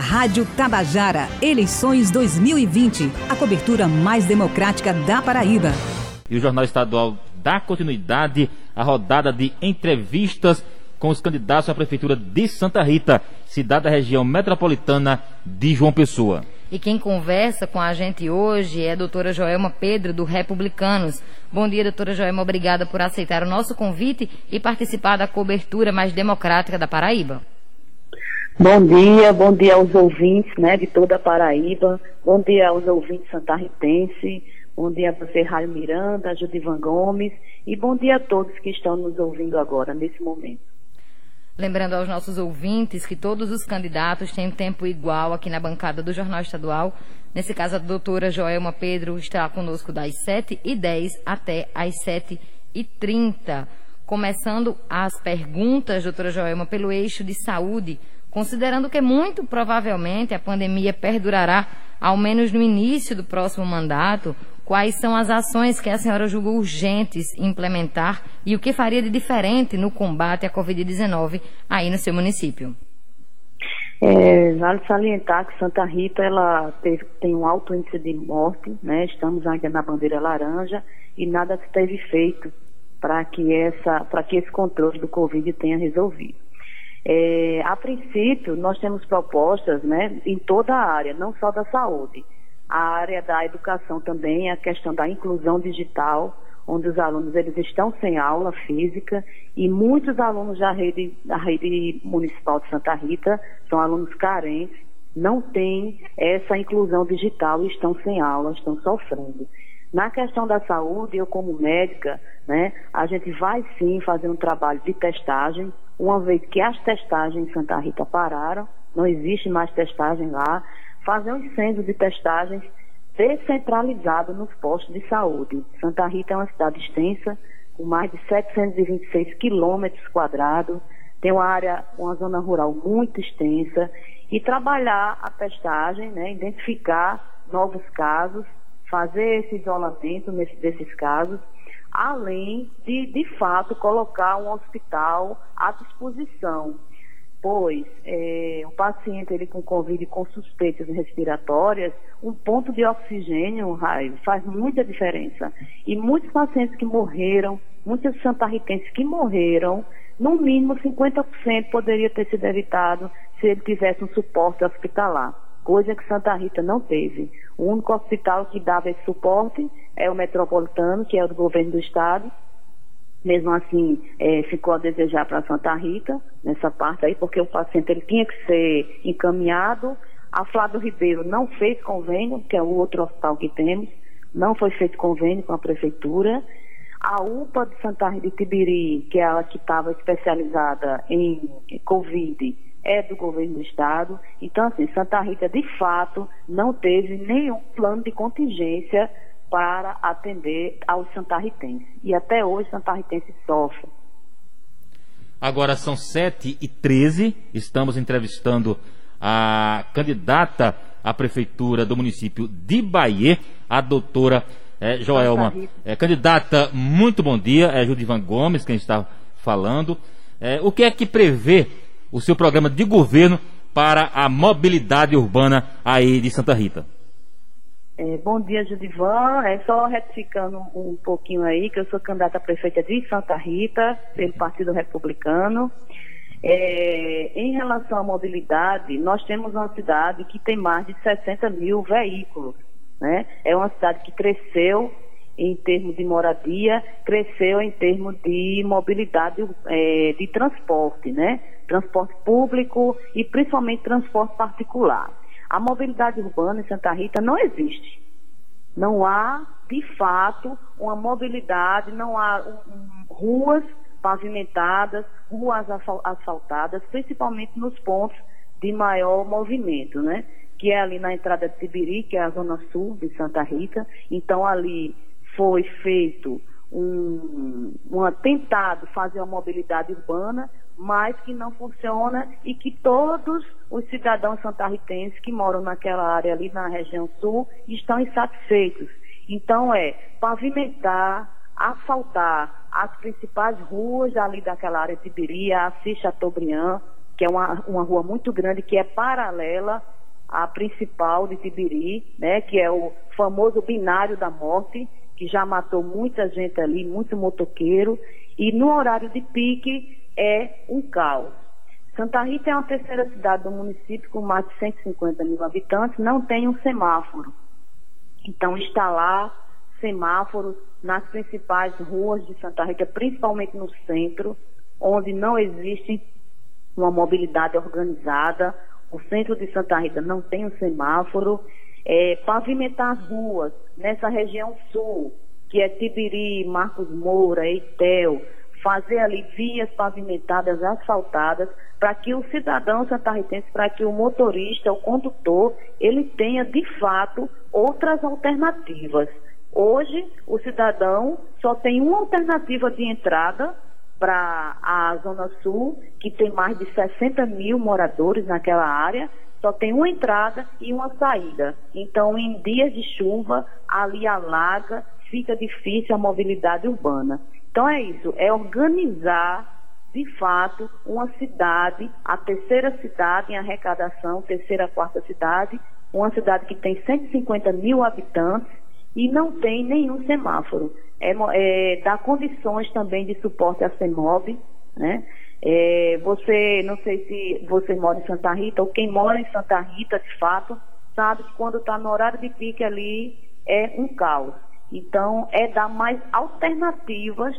Rádio Tabajara, eleições 2020, a cobertura mais democrática da Paraíba. E o Jornal Estadual dá continuidade à rodada de entrevistas com os candidatos à Prefeitura de Santa Rita, cidade da região metropolitana de João Pessoa. E quem conversa com a gente hoje é a doutora Joelma Pedro, do Republicanos. Bom dia, doutora Joelma. Obrigada por aceitar o nosso convite e participar da cobertura mais democrática da Paraíba. Bom dia, bom dia aos ouvintes né, de toda a Paraíba, bom dia aos ouvintes santarritense, bom dia a você, Raio Miranda, Judivan Gomes, e bom dia a todos que estão nos ouvindo agora, nesse momento. Lembrando aos nossos ouvintes que todos os candidatos têm tempo igual aqui na bancada do Jornal Estadual. Nesse caso, a doutora Joelma Pedro está conosco das 7h10 até as 7h30. Começando as perguntas, doutora Joelma, pelo eixo de saúde. Considerando que muito provavelmente a pandemia perdurará ao menos no início do próximo mandato, quais são as ações que a senhora julgou urgentes implementar e o que faria de diferente no combate à Covid-19 aí no seu município? É, vale salientar que Santa Rita ela teve, tem um alto índice de morte, né? estamos ainda na bandeira laranja e nada se teve feito para que, que esse controle do Covid tenha resolvido. É, a princípio, nós temos propostas né, em toda a área, não só da saúde. A área da educação também, a questão da inclusão digital, onde os alunos eles estão sem aula física e muitos alunos da rede, da rede municipal de Santa Rita são alunos carentes, não têm essa inclusão digital e estão sem aula, estão sofrendo. Na questão da saúde, eu como médica, né, a gente vai sim fazer um trabalho de testagem, uma vez que as testagens em Santa Rita pararam, não existe mais testagem lá, fazer um centro de testagens descentralizado nos postos de saúde. Santa Rita é uma cidade extensa, com mais de 726 quilômetros quadrados, tem uma área, uma zona rural muito extensa, e trabalhar a testagem, né, identificar novos casos fazer esse isolamento nesse, desses casos, além de, de fato, colocar um hospital à disposição, pois é, o paciente ele com Covid com suspeitas respiratórias, um ponto de oxigênio, raio, faz muita diferença. E muitos pacientes que morreram, muitos santarritenses que morreram, no mínimo 50% poderia ter sido evitado se ele tivesse um suporte hospitalar coisa que Santa Rita não teve. O único hospital que dava esse suporte é o Metropolitano, que é o do governo do estado. Mesmo assim, é, ficou a desejar para Santa Rita, nessa parte aí, porque o paciente ele tinha que ser encaminhado. A Flávio Ribeiro não fez convênio, que é o outro hospital que temos, não foi feito convênio com a prefeitura. A UPA de Santa Rita de Tibiri, que é ela que estava especializada em Covid, é do governo do estado. Então, assim, Santa Rita, de fato, não teve nenhum plano de contingência para atender aos santarritenses. E até hoje, santarritense sofre. Agora são 7 e 13 estamos entrevistando a candidata à prefeitura do município de Bahia, a doutora é, Joelma. É, candidata, muito bom dia, é Judivan Gomes quem está falando. É, o que é que prevê o seu programa de governo para a mobilidade urbana aí de Santa Rita. É, bom dia, Judivan. É só retificando um pouquinho aí, que eu sou candidata a prefeita de Santa Rita, pelo Partido Republicano. É, em relação à mobilidade, nós temos uma cidade que tem mais de 60 mil veículos. Né? É uma cidade que cresceu em termos de moradia, cresceu em termos de mobilidade é, de transporte, né? Transporte público e principalmente transporte particular. A mobilidade urbana em Santa Rita não existe. Não há, de fato, uma mobilidade, não há ruas pavimentadas, ruas asfaltadas, principalmente nos pontos de maior movimento, né? Que é ali na entrada de Tibiri, que é a zona sul de Santa Rita. Então, ali foi feito um, um tentado fazer uma mobilidade urbana, mas que não funciona e que todos os cidadãos santarritenses que moram naquela área ali na região sul estão insatisfeitos. Então é pavimentar, asfaltar as principais ruas ali daquela área de Tibiri, Assis Chateaubriand, que é uma, uma rua muito grande, que é paralela à principal de Tibiri, né, que é o famoso binário da morte, que já matou muita gente ali, muito motoqueiro, e no horário de pique é um caos. Santa Rita é uma terceira cidade do município com mais de 150 mil habitantes, não tem um semáforo. Então, instalar semáforos nas principais ruas de Santa Rita, principalmente no centro, onde não existe uma mobilidade organizada. O centro de Santa Rita não tem um semáforo. É, pavimentar as ruas nessa região sul, que é Tibiri, Marcos Moura, Eitel, fazer ali vias pavimentadas, asfaltadas, para que o cidadão santarritense, para que o motorista, o condutor, ele tenha de fato outras alternativas. Hoje, o cidadão só tem uma alternativa de entrada para a Zona Sul, que tem mais de 60 mil moradores naquela área, só tem uma entrada e uma saída. Então, em dias de chuva, ali alaga, fica difícil a mobilidade urbana. Então é isso, é organizar de fato uma cidade, a terceira cidade em arrecadação, terceira, quarta cidade, uma cidade que tem 150 mil habitantes e não tem nenhum semáforo. É, é, dá condições também de suporte à CEMOB, né? É, você, não sei se você mora em Santa Rita, ou quem mora em Santa Rita, de fato, sabe que quando está no horário de pique ali é um caos. Então, é dar mais alternativas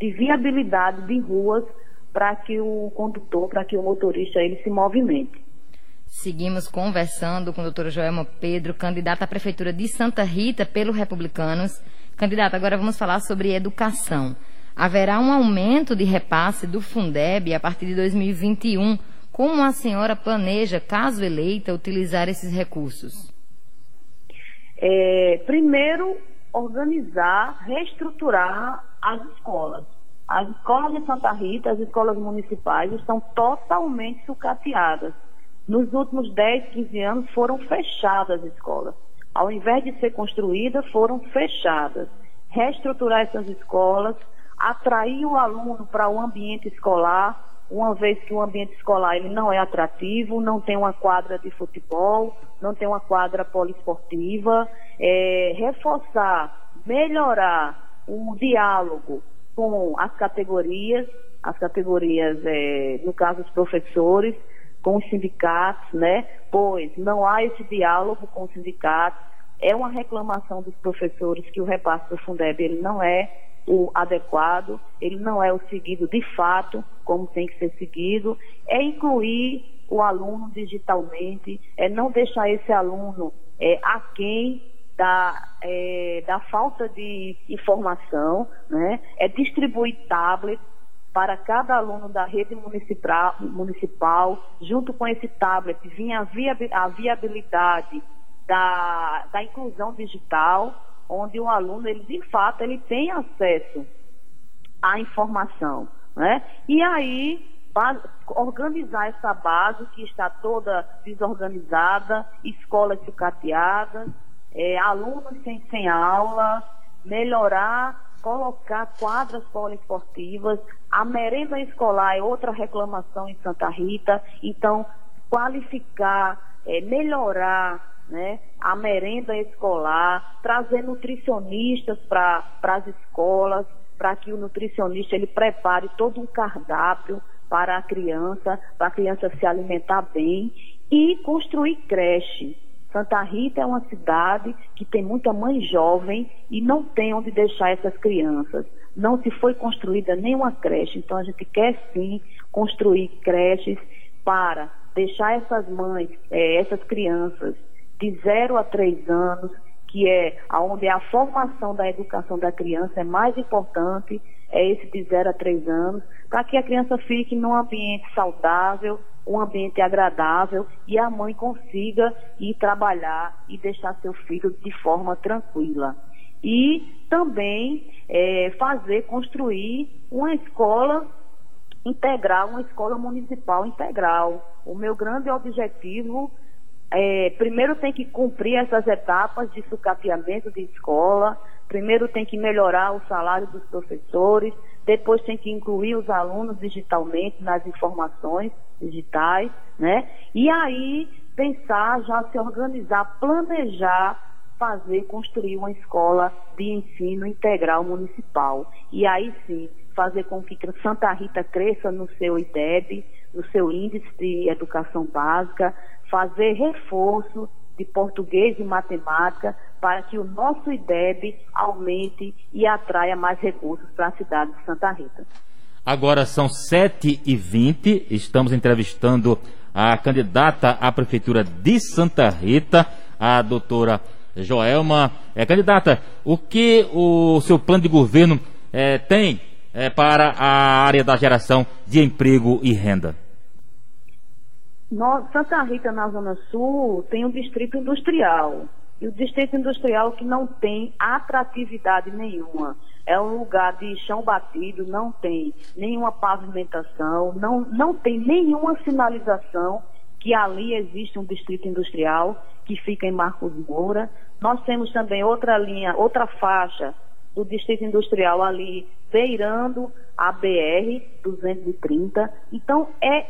de viabilidade de ruas para que o condutor, para que o motorista ele se movimente. Seguimos conversando com a doutora Joelma Pedro, candidata à Prefeitura de Santa Rita pelo Republicanos. Candidata, agora vamos falar sobre educação. Haverá um aumento de repasse do Fundeb a partir de 2021. Como a senhora planeja, caso eleita, utilizar esses recursos? É, primeiro, organizar, reestruturar as escolas. As escolas de Santa Rita, as escolas municipais, estão totalmente sucateadas. Nos últimos 10, 15 anos foram fechadas as escolas. Ao invés de ser construídas, foram fechadas. Reestruturar essas escolas, atrair o aluno para o ambiente escolar, uma vez que o ambiente escolar ele não é atrativo, não tem uma quadra de futebol, não tem uma quadra poliesportiva, é, reforçar, melhorar o diálogo com as categorias, as categorias, é, no caso os professores, com os sindicatos, né? Pois não há esse diálogo com os sindicatos. É uma reclamação dos professores que o repasse do Fundeb ele não é o adequado, ele não é o seguido de fato, como tem que ser seguido. É incluir o aluno digitalmente, é não deixar esse aluno é, aquém da, é, da falta de informação, né? é distribuir tablets para cada aluno da rede municipal, municipal junto com esse tablet, vinha a viabilidade da, da inclusão digital, onde o aluno, ele de fato, ele tem acesso à informação, né? E aí, organizar essa base que está toda desorganizada, escolas sucateadas, é, alunos sem, sem aula, melhorar, colocar quadras poliesportivas, a merenda escolar é outra reclamação em Santa Rita, então qualificar, é, melhorar né, a merenda escolar, trazer nutricionistas para as escolas, para que o nutricionista ele prepare todo um cardápio para a criança, para a criança se alimentar bem e construir creche. Santa Rita é uma cidade que tem muita mãe jovem e não tem onde deixar essas crianças. Não se foi construída nenhuma creche, então a gente quer sim construir creches para deixar essas mães, é, essas crianças de 0 a 3 anos, que é onde a formação da educação da criança é mais importante, é esse de 0 a 3 anos, para que a criança fique num ambiente saudável, um ambiente agradável e a mãe consiga ir trabalhar e deixar seu filho de forma tranquila. E também é, fazer, construir uma escola integral, uma escola municipal integral. O meu grande objetivo é, primeiro tem que cumprir essas etapas de sucateamento de escola, primeiro tem que melhorar o salário dos professores, depois tem que incluir os alunos digitalmente nas informações, digitais, né? E aí pensar, já se organizar, planejar fazer, construir uma escola de ensino integral municipal. E aí sim, fazer com que Santa Rita cresça no seu IDEB, no seu índice de educação básica, fazer reforço de português e matemática para que o nosso IDEB aumente e atraia mais recursos para a cidade de Santa Rita. Agora são 7h20, estamos entrevistando a candidata à Prefeitura de Santa Rita, a doutora Joelma. É, candidata, o que o seu plano de governo é, tem é, para a área da geração de emprego e renda? Nós, Santa Rita, na Zona Sul, tem um distrito industrial. E o distrito industrial que não tem atratividade nenhuma. É um lugar de chão batido, não tem nenhuma pavimentação, não, não tem nenhuma sinalização que ali existe um distrito industrial que fica em Marcos Moura. Nós temos também outra linha, outra faixa do distrito industrial ali beirando a BR 230. Então é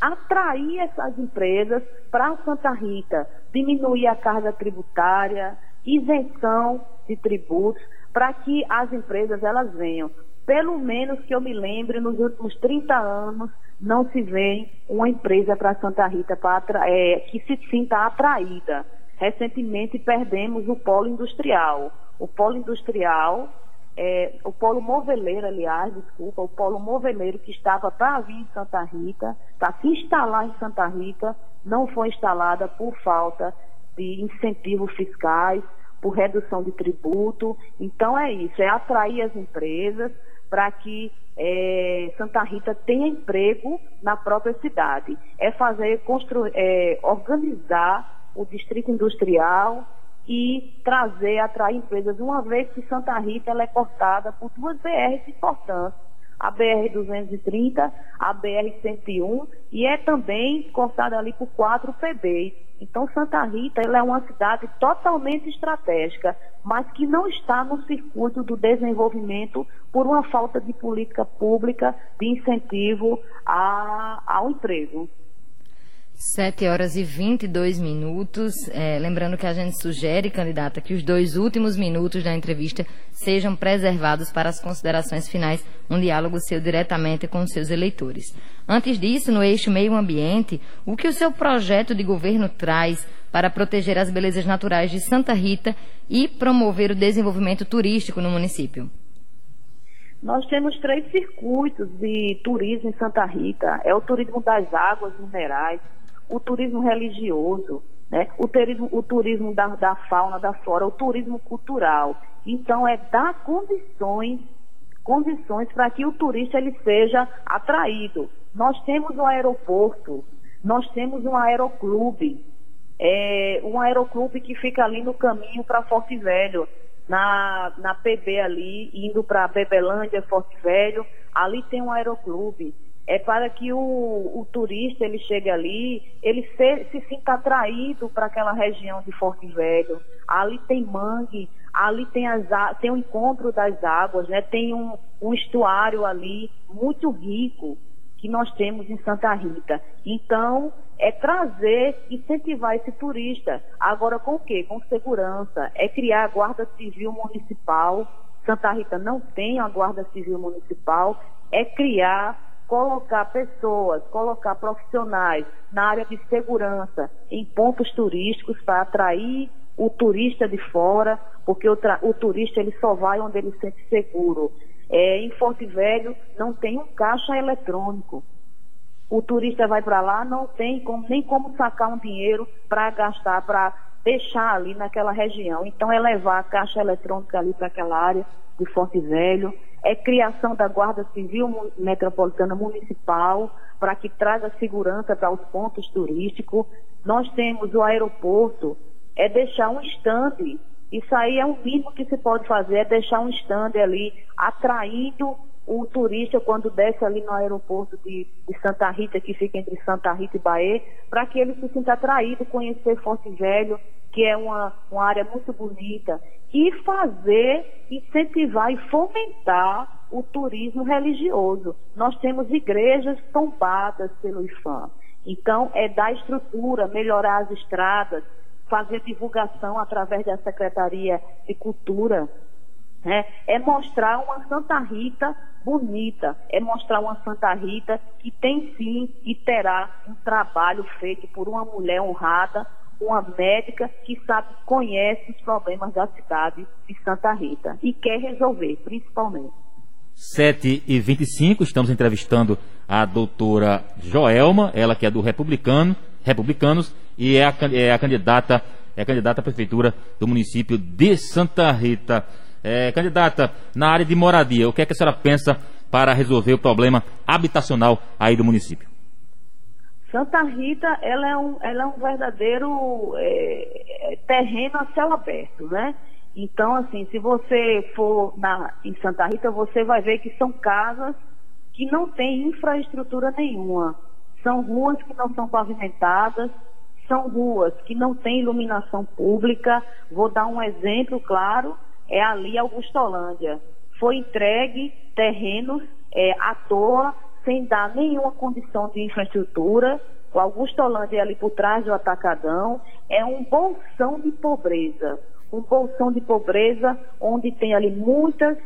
atrair essas empresas para Santa Rita, diminuir a carga tributária, isenção de tributos, para que as empresas elas venham. Pelo menos que eu me lembre, nos últimos 30 anos, não se vê uma empresa para Santa Rita pra, é, que se sinta atraída. Recentemente perdemos o polo industrial. O polo industrial é, o polo moveleiro, aliás, desculpa, o polo moveleiro que estava para vir em Santa Rita, para se instalar em Santa Rita, não foi instalada por falta de incentivos fiscais, por redução de tributo. Então é isso, é atrair as empresas para que é, Santa Rita tenha emprego na própria cidade. É fazer, construir, é, organizar o distrito industrial, e trazer, atrair empresas, uma vez que Santa Rita é cortada por duas BRs importantes, a BR-230, a BR-101 e é também cortada ali por quatro PBs. Então Santa Rita é uma cidade totalmente estratégica, mas que não está no circuito do desenvolvimento por uma falta de política pública de incentivo a, ao emprego. 7 horas e 22 minutos. É, lembrando que a gente sugere, candidata, que os dois últimos minutos da entrevista sejam preservados para as considerações finais, um diálogo seu diretamente com os seus eleitores. Antes disso, no eixo meio ambiente, o que o seu projeto de governo traz para proteger as belezas naturais de Santa Rita e promover o desenvolvimento turístico no município? Nós temos três circuitos de turismo em Santa Rita. É o turismo das águas minerais, o turismo religioso, né? o turismo, o turismo da, da fauna, da flora, o turismo cultural. Então, é dar condições condições para que o turista ele seja atraído. Nós temos um aeroporto, nós temos um aeroclube, é, um aeroclube que fica ali no caminho para Forte Velho, na, na PB ali, indo para Bebelândia, Forte Velho, ali tem um aeroclube é para que o, o turista ele chegue ali, ele se, se sinta atraído para aquela região de Forte Velho. Ali tem mangue, ali tem, as, tem o encontro das águas, né? tem um, um estuário ali muito rico que nós temos em Santa Rita. Então, é trazer, incentivar esse turista. Agora com o quê? Com segurança. É criar a Guarda Civil Municipal. Santa Rita não tem a Guarda Civil Municipal. É criar colocar pessoas, colocar profissionais na área de segurança em pontos turísticos para atrair o turista de fora, porque o, o, turista ele só vai onde ele se sente seguro. É, em Forte Velho não tem um caixa eletrônico. O turista vai para lá, não tem como, nem como sacar um dinheiro para gastar, para deixar ali naquela região. Então é levar a caixa eletrônica ali para aquela área de Forte Velho, é criação da Guarda Civil Metropolitana Municipal para que traga segurança para os pontos turísticos. Nós temos o aeroporto, é deixar um estande. Isso aí é o mínimo que se pode fazer, é deixar um estande ali atraindo o turista quando desce ali no aeroporto de, de, Santa Rita, que fica entre Santa Rita e Bahia, para que ele se sinta atraído, conhecer Forte Velho, que é uma, uma área muito bonita, e fazer, incentivar e fomentar o turismo religioso. Nós temos igrejas tombadas pelo IFAM. Então, é dar estrutura, melhorar as estradas, fazer divulgação através da Secretaria de Cultura. Né? É mostrar uma Santa Rita bonita, é mostrar uma Santa Rita que tem sim e terá um trabalho feito por uma mulher honrada, uma médica que sabe, conhece os problemas da cidade de Santa Rita e quer resolver, principalmente. 7 e 25 estamos entrevistando a doutora Joelma, ela que é do Republicano, Republicanos e é a, é a candidata é a candidata à prefeitura do município de Santa Rita. É, candidata, na área de moradia, o que é que a senhora pensa para resolver o problema habitacional aí do município? Santa Rita, ela é um, ela é um verdadeiro é, é terreno a céu aberto, né? Então, assim, se você for na, em Santa Rita, você vai ver que são casas que não têm infraestrutura nenhuma. São ruas que não são pavimentadas, são ruas que não têm iluminação pública. Vou dar um exemplo claro, é ali Augustolândia. Foi entregue terrenos é, à toa sem dar nenhuma condição de infraestrutura. O Augusto Holândia é ali por trás do Atacadão é um bolsão de pobreza. Um bolsão de pobreza onde tem ali muitas,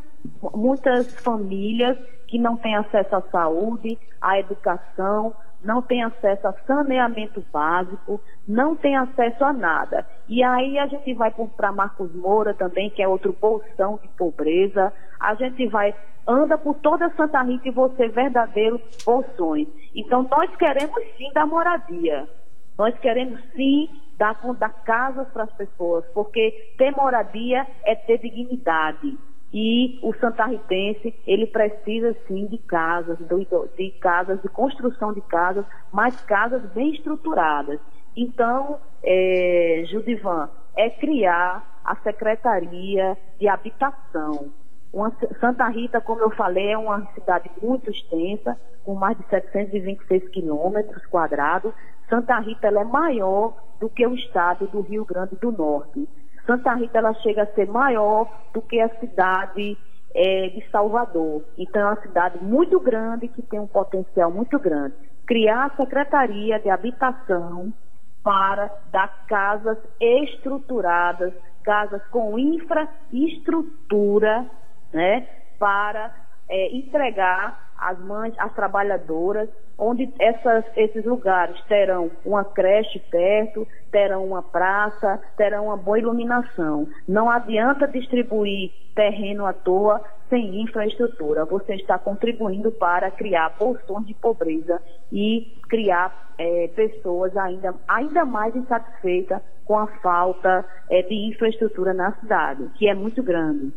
muitas famílias que não têm acesso à saúde, à educação, não têm acesso a saneamento básico, não têm acesso a nada. E aí a gente vai para Marcos Moura também, que é outro bolsão de pobreza. A gente vai anda por toda Santa Rita e você verdadeiro bolsões. Então nós queremos sim dar moradia. Nós queremos sim dar, dar casas para as pessoas, porque ter moradia é ter dignidade. E o santarritense, ele precisa sim de casas, de casas, de construção de casas, mas casas bem estruturadas. Então, é, Judivan, é criar a Secretaria de Habitação. Uma, Santa Rita, como eu falei, é uma cidade muito extensa, com mais de 726 quilômetros quadrados. Santa Rita é maior do que o estado do Rio Grande do Norte. Santa Rita ela chega a ser maior do que a cidade é, de Salvador. Então é uma cidade muito grande que tem um potencial muito grande. Criar a Secretaria de Habitação para dar casas estruturadas, casas com infraestrutura né, para é, entregar às mães, às trabalhadoras, onde essas, esses lugares terão uma creche perto, terão uma praça, terão uma boa iluminação. Não adianta distribuir terreno à toa sem infraestrutura. Você está contribuindo para criar bolsões de pobreza e criar é, pessoas ainda, ainda mais insatisfeitas com a falta é, de infraestrutura na cidade, que é muito grande.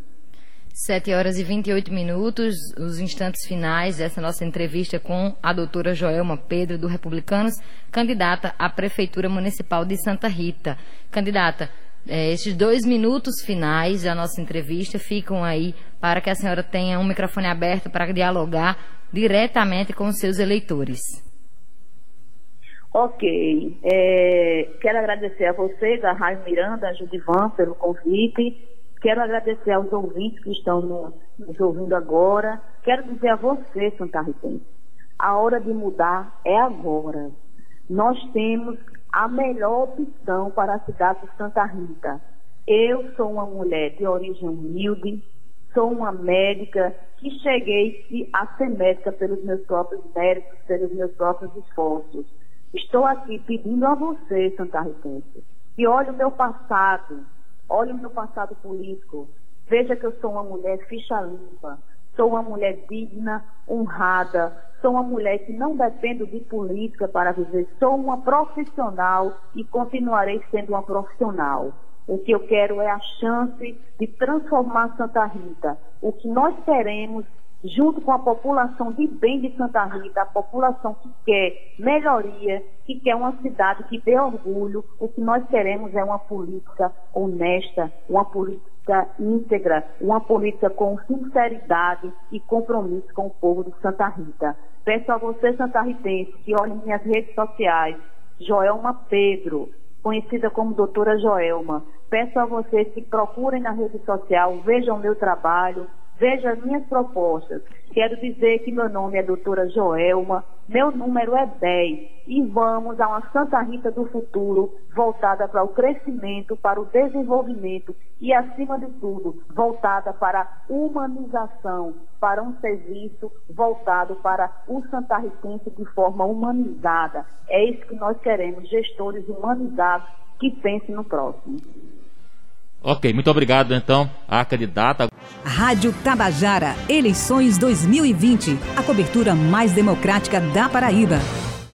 7 horas e 28 minutos, os instantes finais dessa nossa entrevista com a doutora Joelma Pedro, do Republicanos, candidata à Prefeitura Municipal de Santa Rita. Candidata, é, estes dois minutos finais da nossa entrevista ficam aí para que a senhora tenha um microfone aberto para dialogar diretamente com os seus eleitores. Ok. É, quero agradecer a você, da Rádio Miranda, a Judivan, pelo convite Quero agradecer aos ouvintes que estão nos, ouvindo agora. Quero dizer a você, Santa Rita, a hora de mudar é agora. Nós temos a melhor opção para a cidade de Santa Rita. Eu sou uma mulher de origem humilde, sou uma médica que cheguei a ser médica pelos meus próprios méritos, pelos meus próprios esforços. Estou aqui pedindo a você, Santa Ritense, que olhe o meu passado, Olhe o meu passado político. Veja que eu sou uma mulher ficha limpa. Sou uma mulher digna, honrada. Sou uma mulher que não dependo de política para viver. Sou uma profissional e continuarei sendo uma profissional. O que eu quero é a chance de transformar Santa Rita. O que nós queremos junto com a população de bem de Santa Rita, a população que quer melhoria, que quer uma cidade que dê orgulho, o que nós queremos é uma política honesta, uma política íntegra, uma política com sinceridade e compromisso com o povo de Santa Rita. Peço a você, Santa Ritense, que olhe minhas redes sociais, Joelma Pedro, conhecida como doutora Joelma. Peço a vocês que procurem na rede social, vejam meu trabalho, Veja as minhas propostas. Quero dizer que meu nome é doutora Joelma, meu número é 10 e vamos a uma Santa Rita do futuro voltada para o crescimento, para o desenvolvimento e, acima de tudo, voltada para a humanização, para um serviço voltado para o santarritense de forma humanizada. É isso que nós queremos, gestores humanizados que pensem no próximo. Ok, muito obrigado então à candidata. Rádio Tabajara, eleições 2020, a cobertura mais democrática da Paraíba.